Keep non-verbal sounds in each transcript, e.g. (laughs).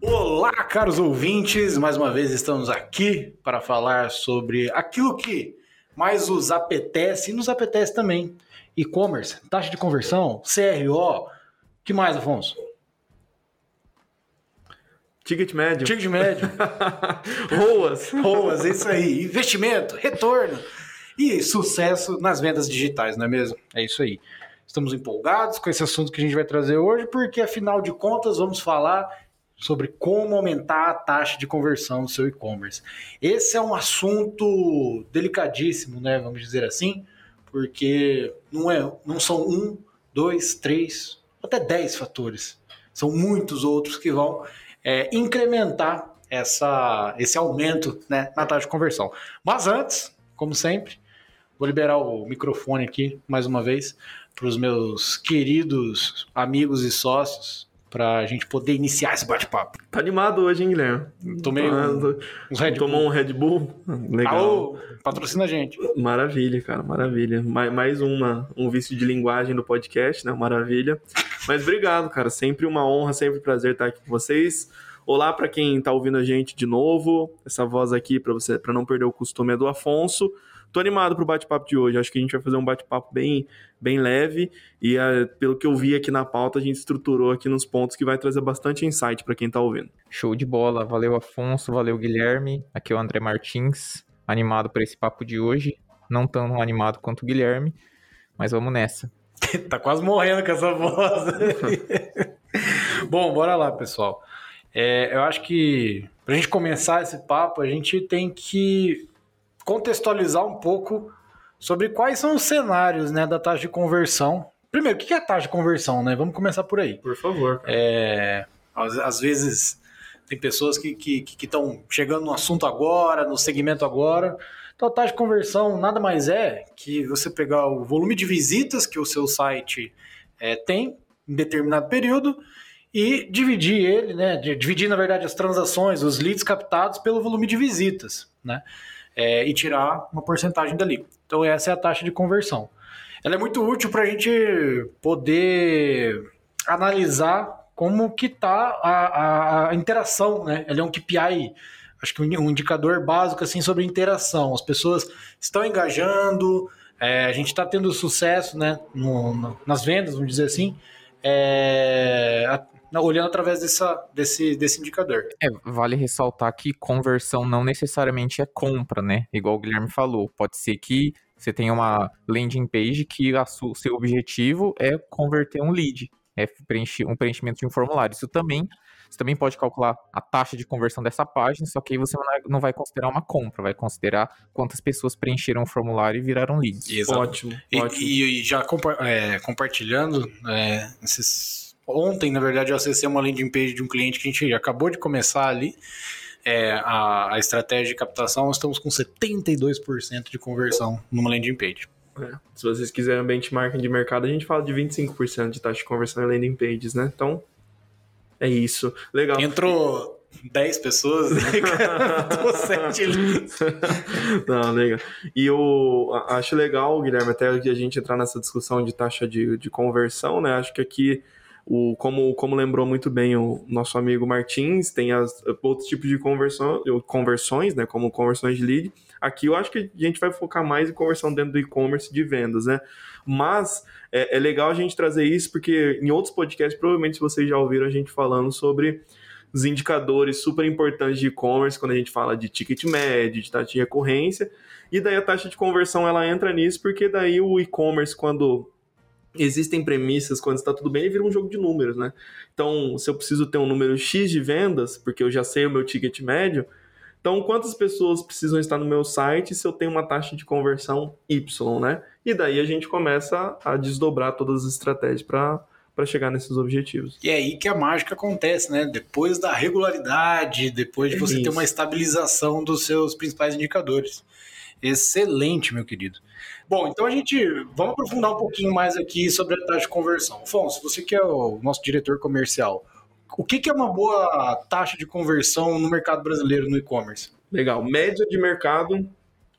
Olá, caros ouvintes, mais uma vez estamos aqui para falar sobre aquilo que mais os apetece e nos apetece também. E-commerce, taxa de conversão, CRO, que mais, Afonso? Ticket médio. Ticket médio. (laughs) Roas. Roas, isso aí. Investimento, retorno e sucesso nas vendas digitais, não é mesmo? É isso aí. Estamos empolgados com esse assunto que a gente vai trazer hoje, porque afinal de contas vamos falar sobre como aumentar a taxa de conversão do seu e-commerce. Esse é um assunto delicadíssimo, né? Vamos dizer assim, porque não, é, não são um, dois, três, até dez fatores. São muitos outros que vão é, incrementar essa, esse aumento né, na taxa de conversão. Mas antes, como sempre, vou liberar o microfone aqui mais uma vez para os meus queridos amigos e sócios para a gente poder iniciar esse bate-papo. Tá animado hoje, hein, Guilherme? Tomei um, uns Red Tomou Bull. um Red Bull? Legal. Alô, patrocina a gente. Maravilha, cara, maravilha. Mais, mais uma, um vício de linguagem do podcast, né? Maravilha. Mas obrigado, cara. Sempre uma honra, sempre um prazer estar aqui com vocês. Olá para quem está ouvindo a gente de novo. Essa voz aqui para você, para não perder o costume é do Afonso. Tô animado pro bate-papo de hoje. Acho que a gente vai fazer um bate-papo bem, bem leve e uh, pelo que eu vi aqui na pauta, a gente estruturou aqui nos pontos que vai trazer bastante insight para quem tá ouvindo. Show de bola. Valeu, Afonso. Valeu, Guilherme. Aqui é o André Martins, animado para esse papo de hoje. Não tão animado quanto o Guilherme, mas vamos nessa. (laughs) tá quase morrendo com essa voz. (laughs) Bom, bora lá, pessoal. É, eu acho que para a gente começar esse papo, a gente tem que contextualizar um pouco sobre quais são os cenários né, da taxa de conversão. Primeiro, o que é a taxa de conversão? Né? Vamos começar por aí. Por favor. É, às, às, vezes tem pessoas que estão que, que, chegando no assunto agora, no segmento agora. Então, a taxa de conversão nada mais é que você pegar o volume de visitas que o seu site é, tem em determinado período e dividir ele, né? Dividir, na verdade, as transações, os leads captados pelo volume de visitas, né? É, e tirar uma porcentagem dali. Então essa é a taxa de conversão. Ela é muito útil para a gente poder analisar como que está a, a, interação, né? Ela é um KPI, acho que um indicador básico assim sobre interação. As pessoas estão engajando, é, a gente está tendo sucesso, né? No, no, nas vendas, vamos dizer assim. É, olhando através dessa, desse, desse indicador. É, vale ressaltar que conversão não necessariamente é compra, né? Igual o Guilherme falou. Pode ser que você tenha uma landing page que o seu objetivo é converter um lead, é preencher, um preenchimento de um formulário. Isso também você também pode calcular a taxa de conversão dessa página, só que aí você não vai considerar uma compra, vai considerar quantas pessoas preencheram o formulário e viraram leads. Exato. Ótimo. E, ótimo. e, e já compa é, compartilhando é, esses Ontem, na verdade, eu acessei uma landing page de um cliente que a gente acabou de começar ali. É, a, a estratégia de captação, nós estamos com 72% de conversão numa landing page. É. Se vocês quiserem benchmarking de mercado, a gente fala de 25% de taxa de conversão em landing pages, né? Então, é isso. Legal. Entrou 10 pessoas, né, (laughs) Tô 7 Não, legal. E eu acho legal, Guilherme, até que a gente entrar nessa discussão de taxa de, de conversão, né? Acho que aqui o, como, como lembrou muito bem o nosso amigo Martins, tem as, outros tipos de conversão, conversões, né, como conversões de lead. Aqui eu acho que a gente vai focar mais em conversão dentro do e-commerce de vendas, né? Mas é, é, legal a gente trazer isso porque em outros podcasts, provavelmente vocês já ouviram a gente falando sobre os indicadores super importantes de e-commerce, quando a gente fala de ticket médio, de taxa de recorrência, e daí a taxa de conversão ela entra nisso, porque daí o e-commerce, quando existem premissas, quando está tudo bem, ele vira um jogo de números, né? Então, se eu preciso ter um número X de vendas, porque eu já sei o meu ticket médio, então quantas pessoas precisam estar no meu site se eu tenho uma taxa de conversão Y, né? E daí a gente começa a desdobrar todas as estratégias para para chegar nesses objetivos. E é aí que a mágica acontece, né? Depois da regularidade, depois de você ter uma estabilização dos seus principais indicadores. Excelente, meu querido. Bom, então a gente vamos aprofundar um pouquinho mais aqui sobre a taxa de conversão. Afonso, você que é o nosso diretor comercial, o que, que é uma boa taxa de conversão no mercado brasileiro no e-commerce? Legal. Média de mercado,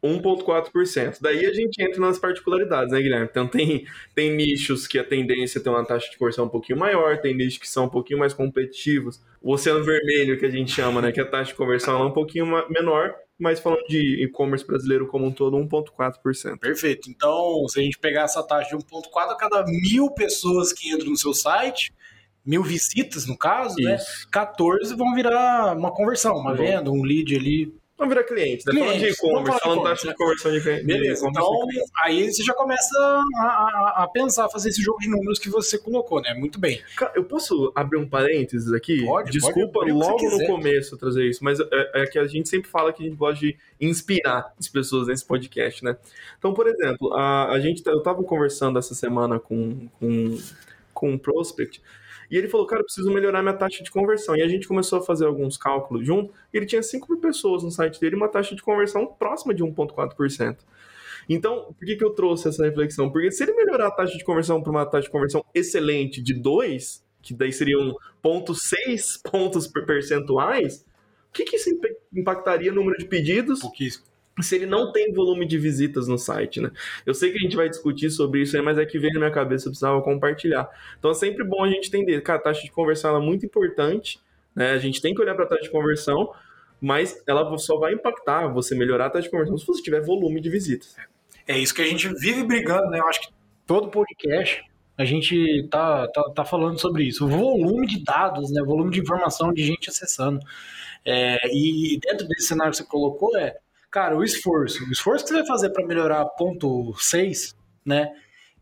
1,4%. Daí a gente entra nas particularidades, né, Guilherme? Então tem, tem nichos que a tendência é ter uma taxa de conversão um pouquinho maior, tem nichos que são um pouquinho mais competitivos. O oceano vermelho, que a gente chama, né, que a taxa de conversão é um pouquinho menor, mas falando de e-commerce brasileiro como um todo, 1,4%. Perfeito. Então, se a gente pegar essa taxa de 1,4 a cada mil pessoas que entram no seu site, mil visitas no caso, né, Isso. né? 14 vão virar uma conversão, uma venda, um lead ali Vamos virar cliente, né? Falando de e-commerce, falando taxa de conversão de cliente. Beleza, então aí você já começa a, a, a, pensar, fazer esse jogo de números que você colocou, né? Muito bem. Cara, eu posso abrir um parênteses aqui? Pode, Desculpa pode logo no começo trazer isso, mas é, é, que a gente sempre fala que a gente gosta de inspirar as pessoas nesse podcast, né? Então, por exemplo, a, a gente, eu tava conversando essa semana com, com, com um prospect, e ele falou, cara, preciso melhorar minha taxa de conversão. E a gente começou a fazer alguns cálculos junto. E ele tinha 5 mil pessoas no site dele e uma taxa de conversão próxima de 1,4%. Então, por que, que eu trouxe essa reflexão? Porque se ele melhorar a taxa de conversão para uma taxa de conversão excelente de 2, que daí seriam 0,6 pontos percentuais, o que, que isso impactaria no número de pedidos? Pouquíssimo se ele não tem volume de visitas no site, né? Eu sei que a gente vai discutir sobre isso aí, mas é que veio na minha cabeça, eu precisava compartilhar. Então é sempre bom a gente entender que a taxa de conversão é muito importante, né? A gente tem que olhar para a taxa de conversão, mas ela só vai impactar você melhorar a taxa de conversão se você tiver volume de visitas. É isso que a gente vive brigando, né? Eu acho que todo podcast a gente tá, tá, tá falando sobre isso. O volume de dados, né? O volume de informação de gente acessando. É, e dentro desse cenário que você colocou, é cara, o esforço, o esforço que você vai fazer para melhorar ponto 6, né?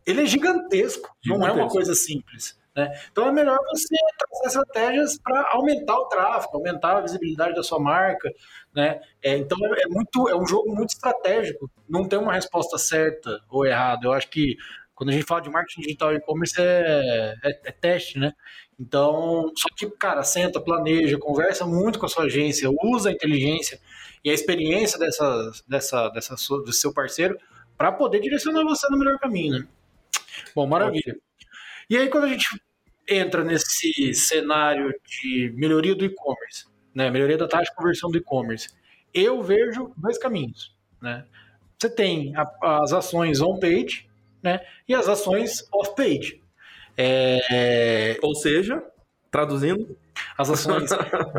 Ele é gigantesco, gigantesco, não é uma coisa simples. Né? Então é melhor você trazer estratégias para aumentar o tráfego, aumentar a visibilidade da sua marca. Né? É, então é, é, muito, é um jogo muito estratégico. Não tem uma resposta certa ou errada. Eu acho que quando a gente fala de marketing digital e e-commerce é, é, é, teste, né? Então, só que, cara, senta, planeja, conversa muito com a sua agência, usa a inteligência e a experiência dessa, dessa, dessa, do seu parceiro para poder direcionar você no melhor caminho, né? Bom, maravilha. E aí, quando a gente entra nesse cenário de melhoria do e-commerce, né? Melhoria da taxa de conversão do e-commerce, eu vejo dois caminhos, né? Você tem a, as ações on-page, né? E as ações off-page. É... Ou seja, traduzindo, as ações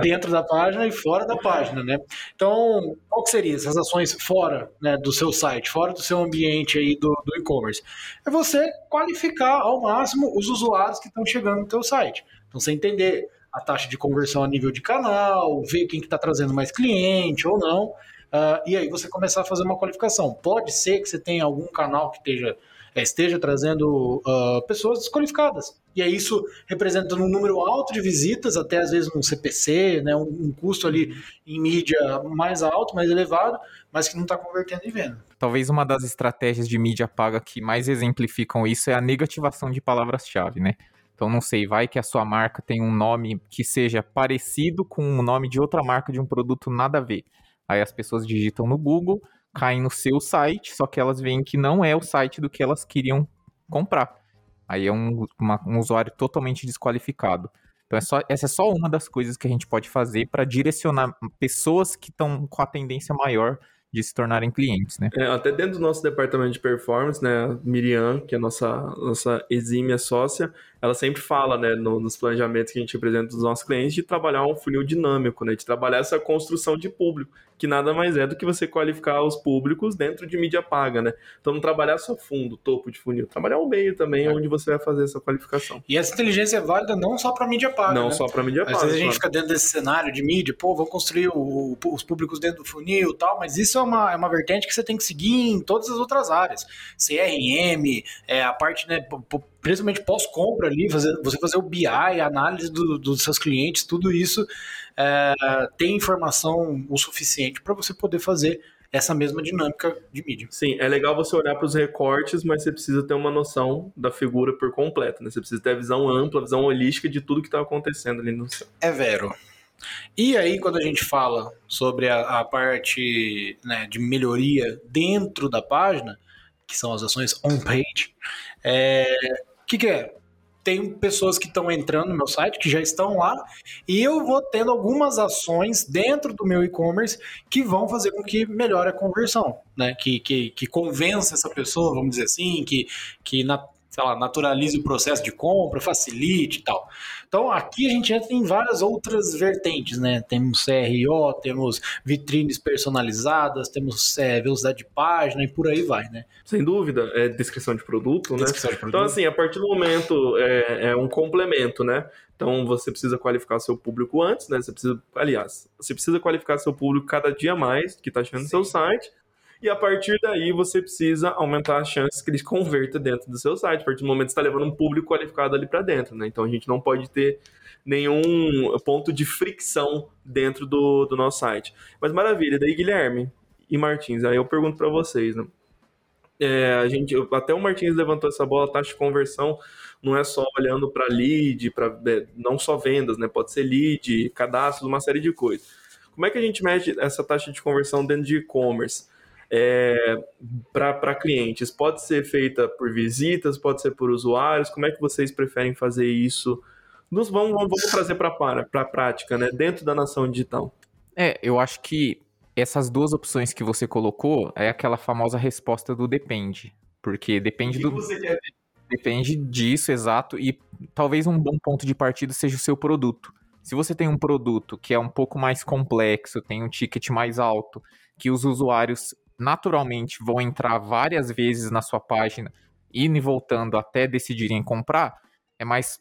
dentro da página e fora da página, né? Então, qual que seria essas ações fora né, do seu site, fora do seu ambiente aí do, do e-commerce? É você qualificar ao máximo os usuários que estão chegando no teu site. Então, você entender a taxa de conversão a nível de canal, ver quem está que tá trazendo mais cliente ou não, uh, e aí você começar a fazer uma qualificação. Pode ser que você tenha algum canal que esteja é, esteja trazendo uh, pessoas desqualificadas. E aí isso representa um número alto de visitas, até às vezes um CPC, né, um, um custo ali em mídia mais alto, mais elevado, mas que não está convertendo em venda. Talvez uma das estratégias de mídia paga que mais exemplificam isso é a negativação de palavras-chave, né? Então não sei, vai que a sua marca tem um nome que seja parecido com o nome de outra marca de um produto nada a ver. Aí as pessoas digitam no Google, caem no seu site, só que elas veem que não é o site do que elas queriam comprar. Aí é um, uma, um usuário totalmente desqualificado. Então, é só, essa é só uma das coisas que a gente pode fazer para direcionar pessoas que estão com a tendência maior de se tornarem clientes, né? É, até dentro do nosso departamento de performance, né, a Miriam, que é a nossa, nossa exímia sócia, ela sempre fala, né, no, nos planejamentos que a gente apresenta dos nossos clientes, de trabalhar um funil dinâmico, né, de trabalhar essa construção de público, que nada mais é do que você qualificar os públicos dentro de mídia paga, né? Então não trabalhar só fundo, topo de funil, trabalhar o meio também, é. onde você vai fazer essa qualificação. E essa inteligência é válida não só para mídia paga, Não né? só para mídia Às paga. Às vezes a gente fica dentro desse cenário de mídia, pô, vamos construir o, os públicos dentro do funil e tal, mas isso é uma, é uma vertente que você tem que seguir em todas as outras áreas. CRM, é, a parte, né, principalmente pós-compra ali, fazer, você fazer o BI, a análise do, dos seus clientes, tudo isso é, tem informação o suficiente para você poder fazer essa mesma dinâmica de mídia. Sim, é legal você olhar para os recortes, mas você precisa ter uma noção da figura por completo, né? Você precisa ter a visão ampla, a visão holística de tudo que está acontecendo ali no céu. É vero. E aí, quando a gente fala sobre a, a parte né, de melhoria dentro da página, que são as ações on-page, é, o que, que é? tem pessoas que estão entrando no meu site, que já estão lá, e eu vou tendo algumas ações dentro do meu e-commerce que vão fazer com que melhore a conversão, né? Que, que, que convença essa pessoa, vamos dizer assim, que, que na, sei lá, naturalize o processo de compra, facilite e tal. Então aqui a gente entra em várias outras vertentes, né? Temos CRO, temos vitrines personalizadas, temos é, velocidade de página e por aí vai, né? Sem dúvida, é descrição de produto, Descrição né? de produto. Então, assim, a partir do momento é, é um complemento, né? Então você precisa qualificar seu público antes, né? Você precisa, aliás, você precisa qualificar seu público cada dia mais que está chegando no seu site. E a partir daí você precisa aumentar as chances que ele converta dentro do seu site. A partir do momento que você está levando um público qualificado ali para dentro, né? Então a gente não pode ter nenhum ponto de fricção dentro do, do nosso site. Mas maravilha, daí Guilherme e Martins, aí eu pergunto para vocês, né? É, a gente, até o Martins levantou essa bola, taxa de conversão não é só olhando para lead, para não só vendas, né? Pode ser lead, cadastro, uma série de coisas. Como é que a gente mede essa taxa de conversão dentro de e-commerce? É, para clientes, pode ser feita por visitas, pode ser por usuários, como é que vocês preferem fazer isso? Nos, vamos, vamos trazer para a prática, né? Dentro da nação digital. É, eu acho que essas duas opções que você colocou é aquela famosa resposta do depende. Porque depende do. você quer ver? Depende disso, exato. E talvez um bom ponto de partida seja o seu produto. Se você tem um produto que é um pouco mais complexo, tem um ticket mais alto, que os usuários naturalmente vão entrar várias vezes na sua página, indo e voltando até decidirem comprar, é mais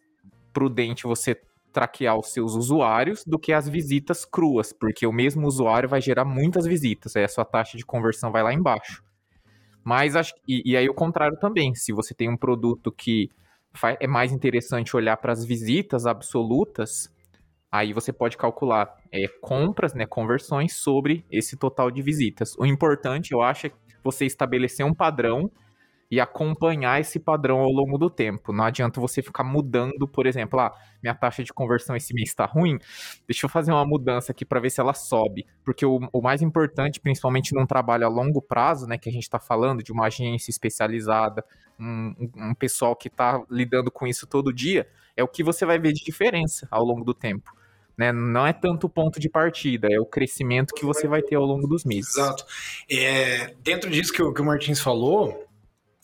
prudente você traquear os seus usuários do que as visitas cruas, porque o mesmo usuário vai gerar muitas visitas, aí a sua taxa de conversão vai lá embaixo. Mas acho e, e aí o contrário também, se você tem um produto que é mais interessante olhar para as visitas absolutas, aí você pode calcular é, compras, né, conversões sobre esse total de visitas. O importante, eu acho, é você estabelecer um padrão e acompanhar esse padrão ao longo do tempo. Não adianta você ficar mudando, por exemplo, ah, minha taxa de conversão esse mês está ruim, deixa eu fazer uma mudança aqui para ver se ela sobe. Porque o, o, mais importante, principalmente num trabalho a longo prazo, né, que a gente está falando de uma agência especializada, um, um, pessoal que está lidando com isso todo dia, é o que você vai ver de diferença ao longo do tempo. Né? Não é tanto o ponto de partida, é o crescimento que você vai ter ao longo dos meses. Exato. É, dentro disso que o, que o Martins falou,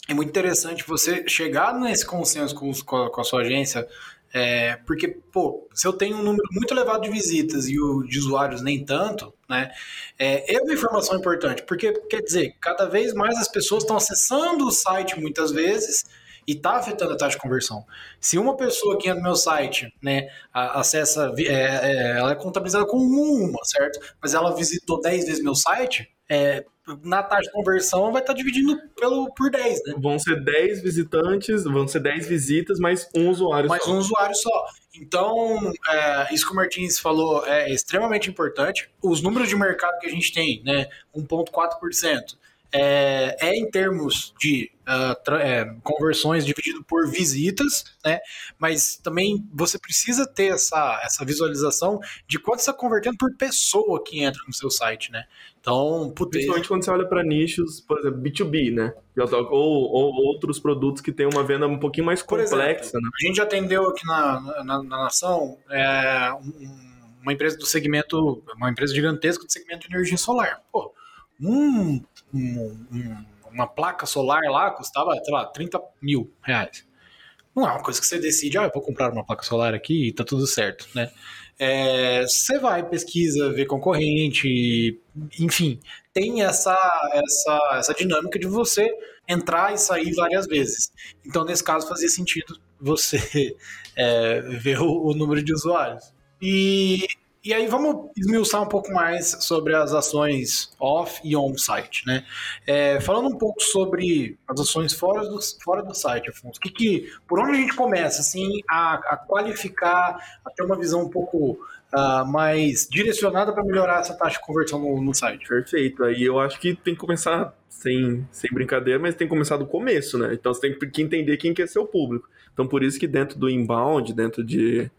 é muito interessante você chegar nesse consenso com, os, com, a, com a sua agência, é, porque, pô, se eu tenho um número muito elevado de visitas e o de usuários nem tanto, né, é, é uma informação importante, porque, quer dizer, cada vez mais as pessoas estão acessando o site muitas vezes e está afetando a taxa de conversão. Se uma pessoa que entra no meu site, né, acessa, é, é, ela é contabilizada como uma, certo? Mas ela visitou 10 vezes meu site, é, na taxa de conversão vai estar dividindo pelo, por 10, né? Vão ser 10 visitantes, vão ser 10 visitas, mais um usuário mais só. um usuário só. Então, é, isso que o Martins falou é extremamente importante. Os números de mercado que a gente tem, né, 1,4%, é, é em termos de uh, é, conversões dividido por visitas, né? Mas também você precisa ter essa, essa visualização de quanto está convertendo por pessoa que entra no seu site, né? Então, putz, Principalmente quando você olha para nichos, por exemplo, B2B, né? Ou, ou, outros produtos que têm uma venda um pouquinho mais complexa, exemplo, né? A gente já atendeu aqui na, na, na nação é, uma empresa do segmento, uma empresa gigantesca do segmento de energia solar. Pô, um, um, uma placa solar lá custava, sei lá, 30 mil reais. Não é uma coisa que você decide, ah, eu vou comprar uma placa solar aqui e tá tudo certo, né? É, você vai, pesquisa, vê concorrente, enfim, tem essa, essa, essa dinâmica de você entrar e sair várias vezes. Então, nesse caso, fazia sentido você (laughs) é, ver o, o número de usuários. E e aí vamos esmiuçar um pouco mais sobre as ações off e on-site, né? É, falando um pouco sobre as ações fora do, fora do site, Afonso, que, que, por onde a gente começa, assim, a, a qualificar, a ter uma visão um pouco uh, mais direcionada para melhorar essa taxa de conversão no, no, site? Perfeito, aí eu acho que tem que começar, sem, sem brincadeira, mas tem que começar do começo, né? Então você tem que entender quem quer ser o público. Então por isso que dentro do inbound, dentro de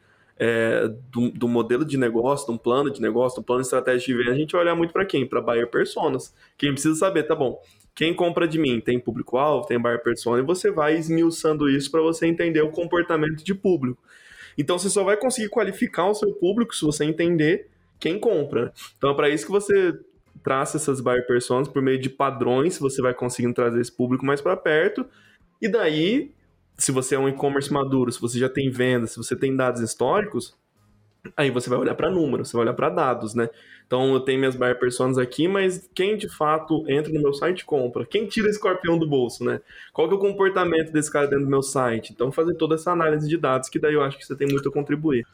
é, do, do, modelo de negócio, de um plano de negócio, de um plano de estratégia de venda, a gente vai olhar muito para quem? Para buyer personas. Quem precisa saber, tá bom, quem compra de mim tem público-alvo, tem buyer persona, e você vai esmiuçando isso para você entender o comportamento de público. Então você só vai conseguir qualificar o seu público se você entender quem compra. Então é para isso que você traça essas buyer personas por meio de padrões, você vai conseguindo trazer esse público mais para perto. E daí, se você é um e-commerce maduro, se você já tem vendas, se você tem dados históricos, aí você vai olhar para números, você vai olhar para dados, né? Então eu tenho minhas buyer personas aqui, mas quem de fato entra no meu site compra? Quem tira esse escorpião do bolso, né? Qual que é o comportamento desse cara dentro do meu site? Então fazer toda essa análise de dados, que daí eu acho que você tem muito a contribuir.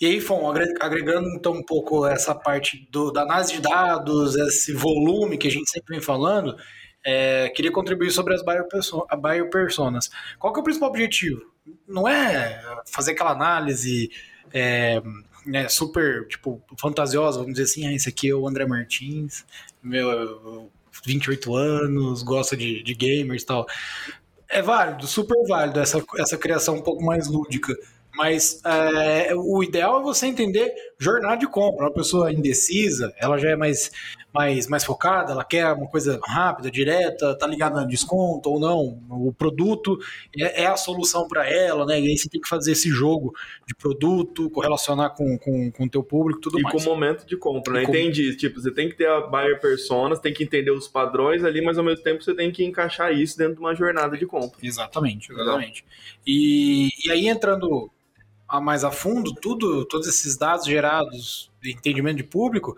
E aí, Fon, agregando então um pouco essa parte do, da análise de dados, esse volume que a gente sempre vem falando, é, queria contribuir sobre as buyer, perso buyer personas. Qual que é o principal objetivo? Não é fazer aquela análise é, né, super, tipo, fantasiosa, vamos dizer assim, ah, esse aqui é o André Martins, meu 28 anos, gosta de, de gamers e tal. É válido, super válido essa, essa criação um pouco mais lúdica. Mas é, o ideal é você entender jornada de compra. Uma pessoa indecisa, ela já é mais, mais, mais focada, ela quer uma coisa rápida, direta, tá ligada no desconto ou não. O produto é, é a solução para ela, né? E aí você tem que fazer esse jogo de produto, correlacionar com o com, com teu público tudo e mais. E com o momento de compra, né? Entendi. Tipo, você tem que ter a buyer persona, você tem que entender os padrões ali, mas ao mesmo tempo você tem que encaixar isso dentro de uma jornada de compra. Exatamente, exatamente. E, e aí entrando a mais a fundo, tudo, todos esses dados gerados de entendimento de público,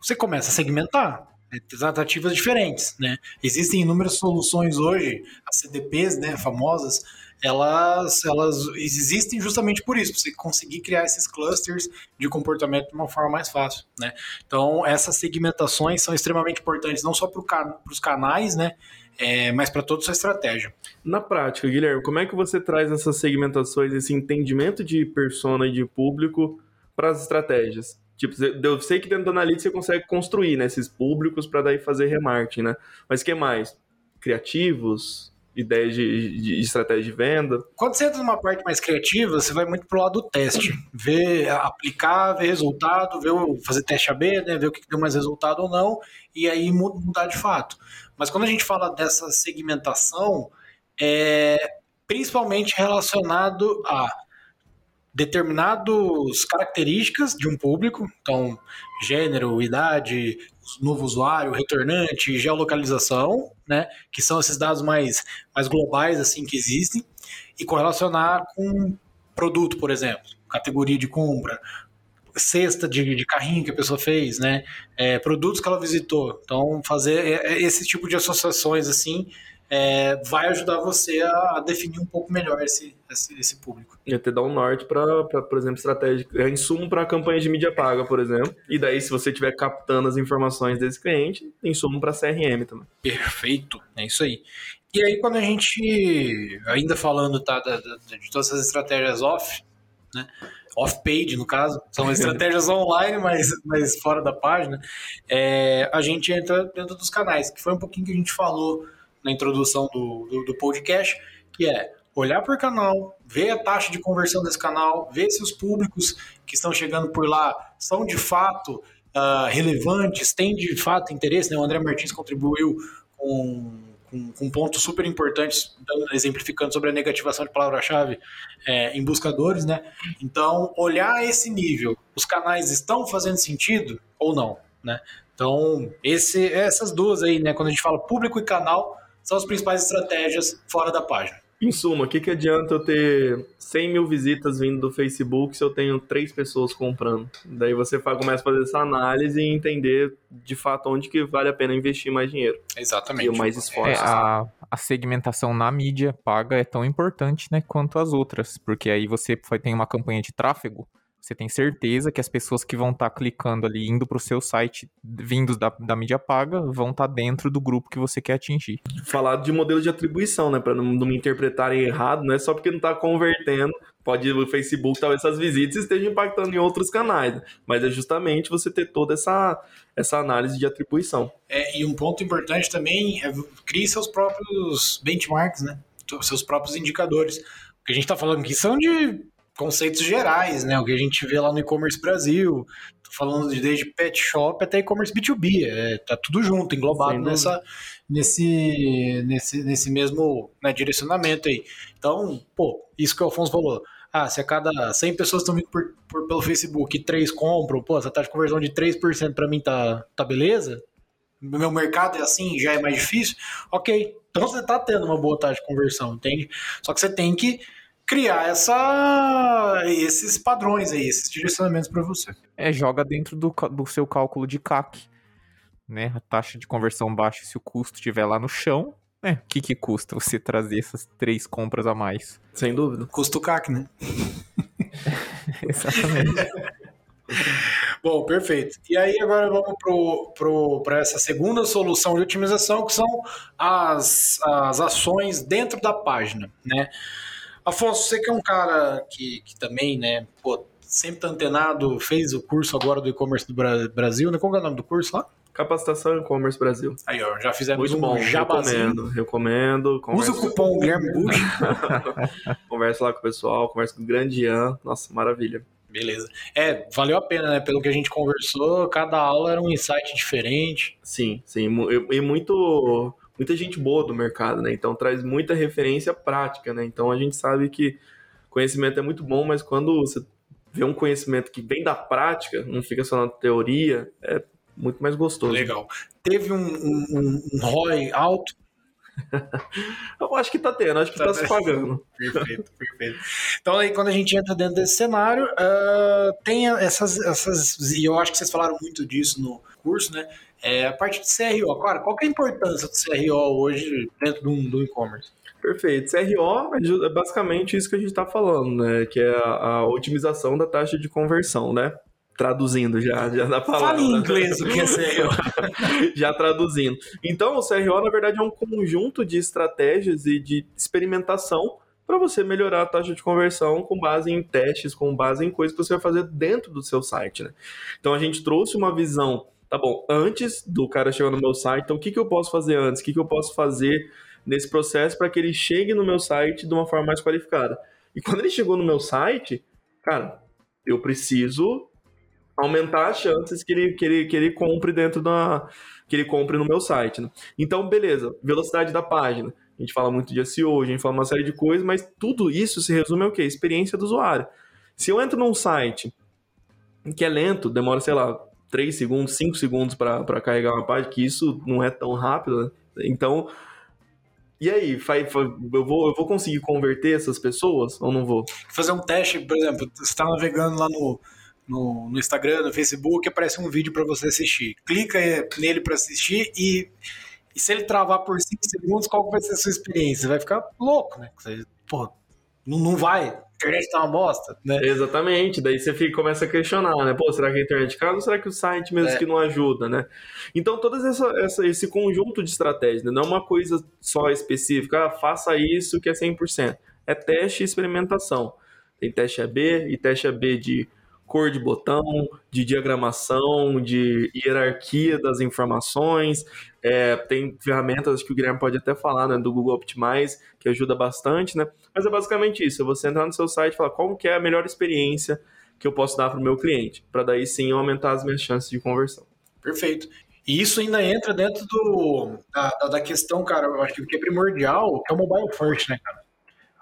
você começa a segmentar né, tratativas diferentes, né? Existem inúmeras soluções hoje, as CDPs, né, famosas, elas, elas existem justamente por isso, para você conseguir criar esses clusters de comportamento de uma forma mais fácil, né? Então, essas segmentações são extremamente importantes, não só para os canais, né? É, mas para toda sua estratégia. Na prática, Guilherme, como é que você traz essas segmentações, esse entendimento de persona e de público para as estratégias? Tipo, eu sei que dentro do Analytics você consegue construir né, esses públicos para daí fazer remarketing, né? Mas que mais? Criativos? Ideias de, de, estratégia de venda? Quando você entra numa parte mais criativa, você vai muito pro lado do teste. Ver, aplicar, ver resultado, ver, fazer teste AB, né, ver o que deu mais resultado ou não, e aí mudar de fato. Mas quando a gente fala dessa segmentação, é principalmente relacionado a determinadas características de um público, então gênero, idade, novo usuário, retornante, geolocalização, né, que são esses dados mais, mais globais assim que existem, e correlacionar com produto, por exemplo, categoria de compra, cesta de, de carrinho que a pessoa fez, né, é, produtos que ela visitou. Então fazer é, é, esse tipo de associações assim é, vai ajudar você a, definir um pouco melhor esse, esse, esse público. E até dar um norte para, por exemplo, estratégia, é insumo para campanhas de mídia paga, por exemplo. E daí, se você estiver captando as informações desse cliente, insumo para CRM também. Perfeito, é isso aí. E aí, quando a gente, ainda falando tá, da, da, de todas essas estratégias off, né? Off-page, no caso, são (laughs) estratégias online, mas, mas fora da página, é, a gente entra dentro dos canais, que foi um pouquinho que a gente falou na introdução do, do, do podcast, que é olhar por canal, ver a taxa de conversão desse canal, ver se os públicos que estão chegando por lá são de fato uh, relevantes, têm de fato interesse. Né? O André Martins contribuiu com, com, com pontos super importantes, exemplificando sobre a negativação de palavra-chave é, em buscadores. Né? Então, olhar esse nível, os canais estão fazendo sentido ou não? Né? Então, esse, essas duas aí, né? quando a gente fala público e canal, são as principais estratégias fora da página. Em suma, o que, que adianta eu ter 100 mil visitas vindo do Facebook se eu tenho três pessoas comprando? Daí você começa a fazer essa análise e entender de fato onde que vale a pena investir mais dinheiro. Exatamente. E mais esforço. É, a, a segmentação na mídia paga é tão importante né, quanto as outras, porque aí você tem uma campanha de tráfego você tem certeza que as pessoas que vão estar tá clicando ali, indo para o seu site, vindos da, da mídia paga, vão estar tá dentro do grupo que você quer atingir. Falar de modelo de atribuição, né? Para não, não, me interpretarem errado, não é só porque não está convertendo. Pode o Facebook, talvez essas visitas estejam impactando em outros canais, mas é justamente você ter toda essa, essa análise de atribuição. É, e um ponto importante também é criar seus próprios benchmarks, né? Seus próprios indicadores. O que a gente está falando aqui são de conceitos gerais, né? O que a gente vê lá no e-commerce Brasil, tô falando de desde pet shop até e-commerce B2B, é, tá tudo junto, englobado nessa, nesse, nesse, nesse mesmo né, direcionamento aí. Então, pô, isso que o Alfonso falou. Ah, se a cada 100 pessoas estão vindo por, por, pelo Facebook e 3 compram, pô, essa taxa de conversão de 3% para mim tá, tá beleza? Meu mercado é assim, já é mais difícil? Ok, então você tá tendo uma boa taxa de conversão, entende? Só que você tem que criar essa, esses padrões aí, esses direcionamentos para você. É, joga dentro do, do seu cálculo de CAC. Né? A taxa de conversão baixa se o custo estiver lá no chão. Né? O que, que custa você trazer essas três compras a mais? Sem dúvida. Custo CAC, né? (laughs) Exatamente. (laughs) Bom, perfeito. E aí agora vamos para pro, pro, essa segunda solução de otimização, que são as, as ações dentro da página, né? Afonso, você que é um cara que, que também, né, pô, sempre tá antenado, fez o curso agora do e-commerce do Brasil, né? Qual é o nome do curso lá? Capacitação e-commerce Brasil. Aí, ó, já fizemos Muito bom, um jabazinho. recomendo, recomendo. Usa o cupom Guilherme Bush. (laughs) conversa lá com o pessoal, conversa com o grande Ian. Nossa, maravilha. Beleza. É, valeu a pena, né? Pelo que a gente conversou, cada aula era um insight diferente. Sim, sim. E muito muita gente boa do mercado, né? Então traz muita referência prática, né? Então a gente sabe que conhecimento é muito bom, mas quando você vê um conhecimento que vem da prática, não fica só na teoria, é muito mais gostoso. Legal. Teve um, um, um ROI alto? (laughs) Eu acho que tá tendo, acho que tá, tá se pagando. Perfeito, perfeito. Então aí quando a gente entra dentro desse cenário, uh, tem essas, essas. E eu acho que vocês falaram muito disso no curso, né? É, a parte de CRO, cara, qual que é a importância do CRO hoje dentro do, do e-commerce? Perfeito. CRO é basicamente isso que a gente está falando, né? Que é a, a, otimização da taxa de conversão, né? Traduzindo já, já na palavra. Fala em inglês o que é CRO. (laughs) já traduzindo. Então, o CRO, na verdade, é um conjunto de estratégias e de experimentação para você melhorar a taxa de conversão com base em testes, com base em coisas que você vai fazer dentro do seu site, né? Então, a gente trouxe uma visão tá bom, antes do cara chegar no meu site, então o que, que eu posso fazer antes? O que, que eu posso fazer nesse processo para que ele chegue no meu site de uma forma mais qualificada? E quando ele chegou no meu site, cara, eu preciso aumentar as chances que ele, que ele, que ele compre dentro da. que ele compre no meu site. Né? Então, beleza, velocidade da página. A gente fala muito de SEO, a gente fala uma série de coisas, mas tudo isso se resume ao quê? Experiência do usuário. Se eu entro num site que é lento, demora, sei lá, 3 segundos, 5 segundos para carregar uma página, que isso não é tão rápido, né? Então, e aí, eu vou, eu vou conseguir converter essas pessoas ou não vou? Fazer um teste, por exemplo, você está navegando lá no, no, no, Instagram, no Facebook, aparece um vídeo para você assistir. Clica nele para assistir e, e, se ele travar por 5 segundos, qual vai ser a sua experiência? Vai ficar louco, né? Você, pô, não, não vai internet tá uma bosta, né? Exatamente, daí você fica, começa a questionar, né? Pô, será que a internet casa ou será que o site mesmo é. que não ajuda, né? Então, todo essa, essa, esse conjunto de estratégias, né? não é uma coisa só específica, ah, faça isso que é 100%. É teste e experimentação. Tem teste AB e teste AB de cor de botão, de diagramação, de hierarquia das informações. É, tem ferramentas que o Guilherme pode até falar, né, do Google Optimize, que ajuda bastante, né? Mas é basicamente isso, é você entrar no seu site e falar qual que é a melhor experiência que eu posso dar para o meu cliente, para daí sim aumentar as minhas chances de conversão. Perfeito. E isso ainda entra dentro do, da, da questão, cara, eu acho que é primordial, que é o mobile first, né, cara?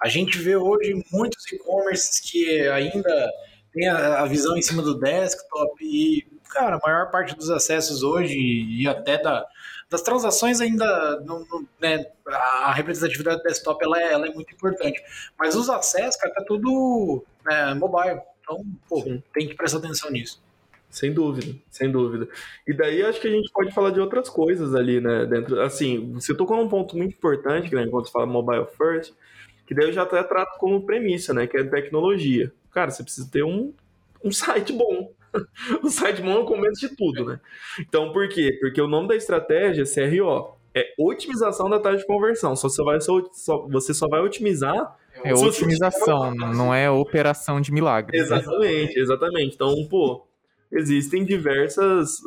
A gente vê hoje muitos e-commerces que ainda tem a, a, visão em cima do desktop e, cara, a maior parte dos acessos hoje e até da, das transações ainda, não, não, né, a representatividade do desktop ela é, ela é, muito importante. Mas os acessos, cara, tá tudo né, mobile. Então, pô, Sim. tem que prestar atenção nisso. Sem dúvida, sem dúvida. E daí acho que a gente pode falar de outras coisas ali, né? Dentro, assim, você tocou num ponto muito importante, né, quando você fala mobile first, que daí eu já até trato como premissa, né? Que é tecnologia cara, você precisa ter um, um site bom. o (laughs) site bom é o começo de tudo, né? Então, por quê? Porque o nome da estratégia é CRO. É otimização da taxa de conversão. Só você, vai, só, você só vai otimizar. É otimização, não é operação de milagre. Né? Exatamente, né? exatamente. Então, pô, existem diversas.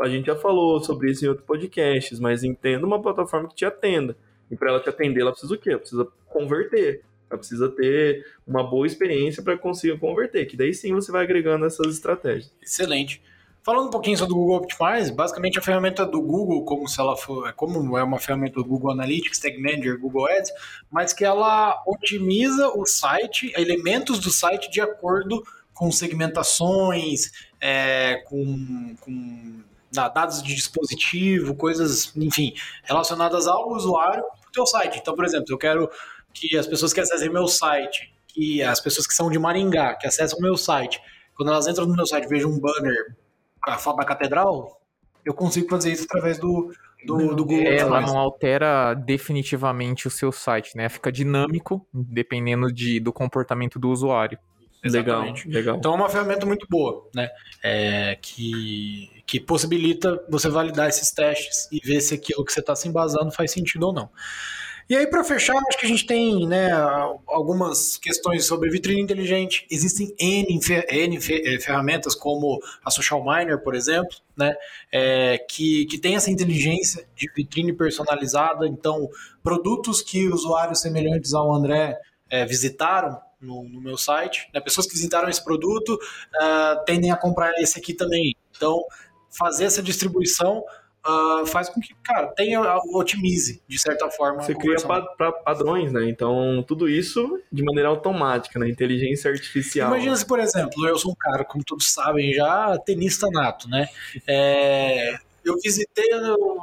A gente já falou sobre isso em outros podcasts, mas entenda uma plataforma que te atenda. E para ela te atender, ela precisa o quê? Ela precisa converter Ela precisa ter uma boa experiência para conseguir converter, que daí sim você vai agregando essas estratégias. Excelente. Falando um pouquinho sobre o Google Optimize, basicamente a ferramenta do Google, como se ela for, como é uma ferramenta do Google Analytics, Tag Manager, Google Ads, mas que ela otimiza o site, elementos do site de acordo com segmentações, é, com, com dados de dispositivo, coisas, enfim, relacionadas ao usuário do teu site. Então, por exemplo, eu quero que as pessoas que acessem meu site, que as pessoas que são de Maringá, que acessam o meu site, quando elas entram no meu site vejam um banner a foto da catedral, eu consigo fazer isso através do, do, do Google. Ela não altera definitivamente o seu site, né? Fica dinâmico, dependendo de, do comportamento do usuário. Exatamente. Legal, legal. Então é uma ferramenta muito boa, né? É, que, que possibilita você validar esses testes e ver se aquilo que você está se embasando faz sentido ou não. E aí, para fechar, acho que a gente tem né, algumas questões sobre vitrine inteligente. Existem N, N eh, ferramentas, como a Social Miner, por exemplo, né, é, que, que tem essa inteligência de vitrine personalizada. Então, produtos que usuários semelhantes ao André é, visitaram no, no, meu site, né, pessoas que visitaram esse produto uh, tendem a comprar esse aqui também. Então, fazer essa distribuição uh, faz com que, cara, tenha, otimize, de certa forma. Você cria pa padrões, né? Então, tudo isso de maneira automática, né? Inteligência artificial. Imagina se, por exemplo, eu sou um cara, como todos sabem, já tenista nato, né? É, eu visitei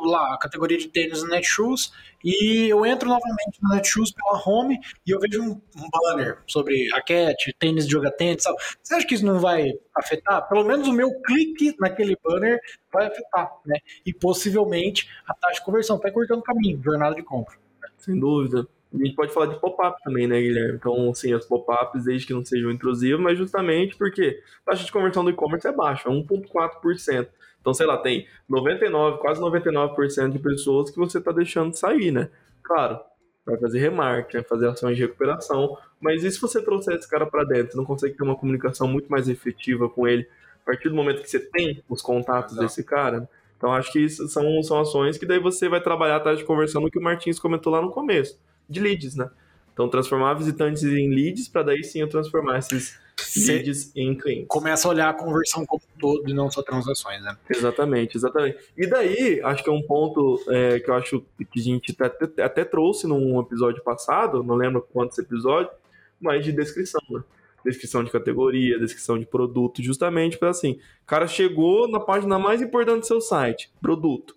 lá a categoria de tênis no Netshoes e eu entro novamente no Netshoes pela home e eu vejo um, um banner sobre raquete, tênis de jogar tênis, sabe? Você acha que isso não vai afetar? Pelo menos o meu clique naquele banner vai afetar, né? E possivelmente a taxa de conversão vai cortando o caminho, jornada de compra. Sem dúvida. A gente pode falar de pop-up também, né, Guilherme? Então, assim, as pop-ups, desde que não sejam intrusivos, mas justamente porque a taxa de conversão do e-commerce é baixa, é 1,4%. Então, sei lá, tem 99, quase 99% de pessoas que você está deixando sair, né? Claro, vai fazer remarketing, vai fazer ações de recuperação, mas e se você trouxer esse cara para dentro, não consegue ter uma comunicação muito mais efetiva com ele a partir do momento que você tem os contatos Exato. desse cara? Então, acho que isso são, são ações que daí você vai trabalhar a taxa de conversão no que o Martins comentou lá no começo, de leads, né? Então, transformar visitantes em leads para daí sim eu transformar esses leads em clientes. Começa a olhar a conversão como um todo e não só transações, né? Exatamente, exatamente. E daí, acho que é um ponto é, que eu acho que a gente até, até trouxe num episódio passado, não lembro quantos episódios, mas de descrição, né? Descrição de categoria, descrição de produto, justamente para assim, o cara chegou na página mais importante do seu site, produto.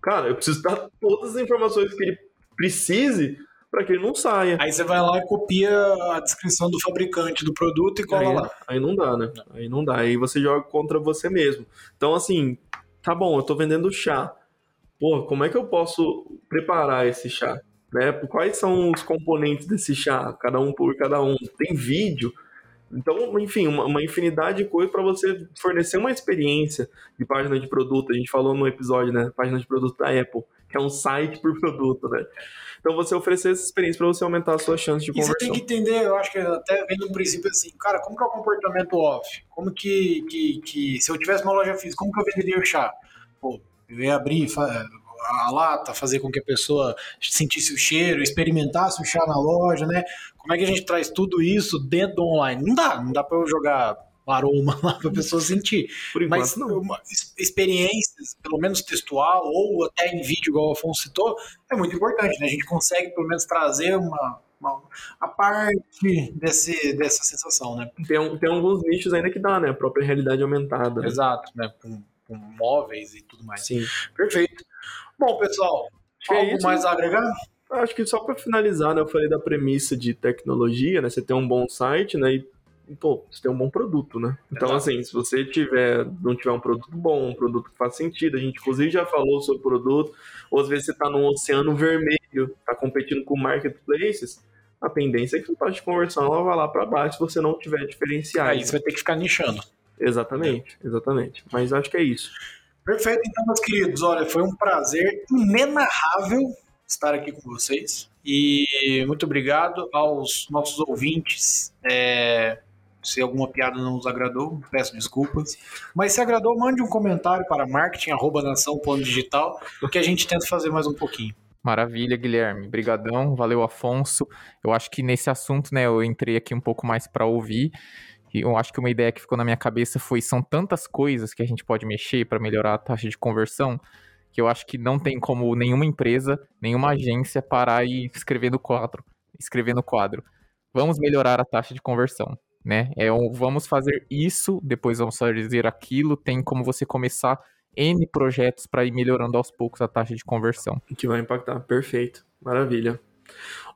Cara, eu preciso dar todas as informações que ele precise para que ele não saia. Aí você vai lá e copia a descrição do fabricante do produto e cola aí, lá. Aí não dá, né? Aí não dá. Aí você joga contra você mesmo. Então, assim, tá bom, eu tô vendendo chá. Pô, como é que eu posso preparar esse chá? Né? Quais são os componentes desse chá? Cada um por cada um. Tem vídeo. Então, enfim, uma, uma infinidade de coisas para você fornecer uma experiência de página de produto. A gente falou no episódio, né? Página de produto da Apple, que é um site por produto, né? Então você oferecer essa experiência para você aumentar a sua chance de conversão. E você tem que entender, eu acho que até vem um princípio assim, cara, como que é o comportamento off? Como que, que, que se eu tivesse uma loja física, como que eu venderia o chá? Pô, eu ia abrir a lata, fazer com que a pessoa sentisse o cheiro, experimentasse o chá na loja, né? Como é que a gente traz tudo isso dentro do online? Não dá, não dá para eu jogar aroma (laughs) lá para a pessoa sentir. Mas não. Uma, experiências, pelo menos textual ou até em vídeo, igual o Afonso citou, é muito importante. Né? A gente consegue pelo menos trazer uma, uma a parte desse, dessa sensação, né? Tem, tem alguns nichos ainda que dá, né? A própria realidade aumentada. Né? Exato, né? Com, com, móveis e tudo mais. Sim. Perfeito. Bom, pessoal, Acho é algo é mais a agregar? Acho que só para finalizar, né, eu falei da premissa de tecnologia, né? Você tem um bom site, né? E pô, você tem um bom produto, né? Então, Exato. assim, se você tiver, não tiver um produto bom, um produto que faz sentido, a gente inclusive já falou sobre o produto, ou às vezes você está num oceano vermelho, está competindo com marketplaces, a tendência é que a taxa de conversão ela vai lá para baixo se você não tiver diferenciais. Aí você vai ter que ficar nichando. Exatamente, exatamente. Mas acho que é isso. Perfeito, então, meus queridos. Olha, foi um prazer inenarrável estar aqui com vocês. E muito obrigado aos nossos ouvintes. É, se alguma piada não nos agradou, peço desculpas. Mas se agradou, mande um comentário para marketing.nação.digital, que a gente tenta fazer mais um pouquinho. Maravilha, Guilherme. Brigadão, valeu, Afonso. Eu acho que nesse assunto, né, eu entrei aqui um pouco mais para ouvir. Eu acho que uma ideia que ficou na minha cabeça foi são tantas coisas que a gente pode mexer para melhorar a taxa de conversão, que eu acho que não tem como nenhuma empresa, nenhuma agência parar e escrever no quadro, escrever no quadro. Vamos melhorar a taxa de conversão, né? É um, vamos fazer isso, depois vamos fazer aquilo, tem como você começar N projetos para ir melhorando aos poucos a taxa de conversão. Que vai impactar. Perfeito. Maravilha.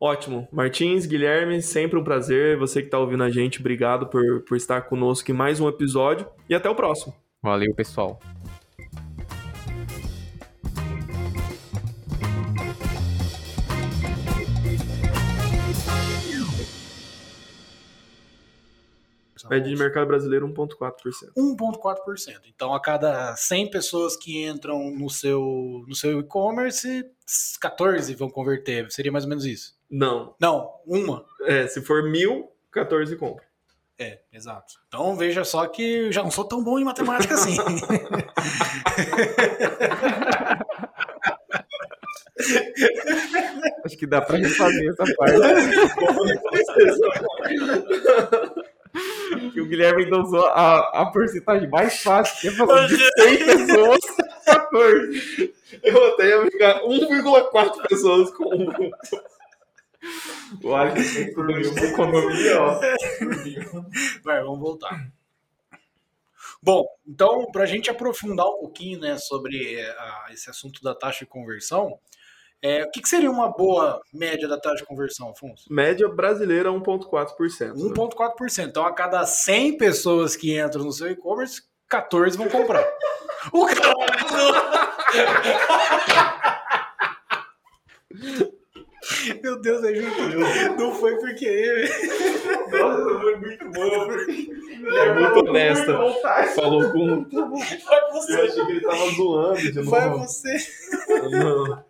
Ótimo. Martins, Guilherme, sempre um prazer. Você que está ouvindo a gente, obrigado por, por estar conosco em mais um episódio e até o próximo. Valeu, pessoal. Média de mercado brasileiro 1,4%. 1,4%. Então, a cada 100 pessoas que entram no seu, no seu e-commerce, 14 vão converter. Seria mais ou menos isso? Não. Não, uma. É, se for mil, 14 compra. É, exato. Então veja só que eu já não sou tão bom em matemática assim. Acho que dá pra refazer essa parte. (laughs) Guilherme ainda usou a, a porcentagem mais fácil, que é falando de 100 pessoas, 14. Eu até ia ficar 1,4 pessoas com um. O Alex pra economia, ó. Vai, vamos voltar. Bom, então, para a gente aprofundar um pouquinho né, sobre a, esse assunto da taxa de conversão, é, o que, que, seria uma boa média da taxa de conversão, Afonso? Média brasileira 1,4%. 1,4%. Então, a cada 100 pessoas que entram no seu e-commerce, 14 vão comprar. (laughs) o cara... Meu Deus, é justo. Não foi porque ele. Nossa, foi muito bom. É muito honesta. Falou com. Foi você. Eu achei que ele tava zoando de novo. Foi você. Não.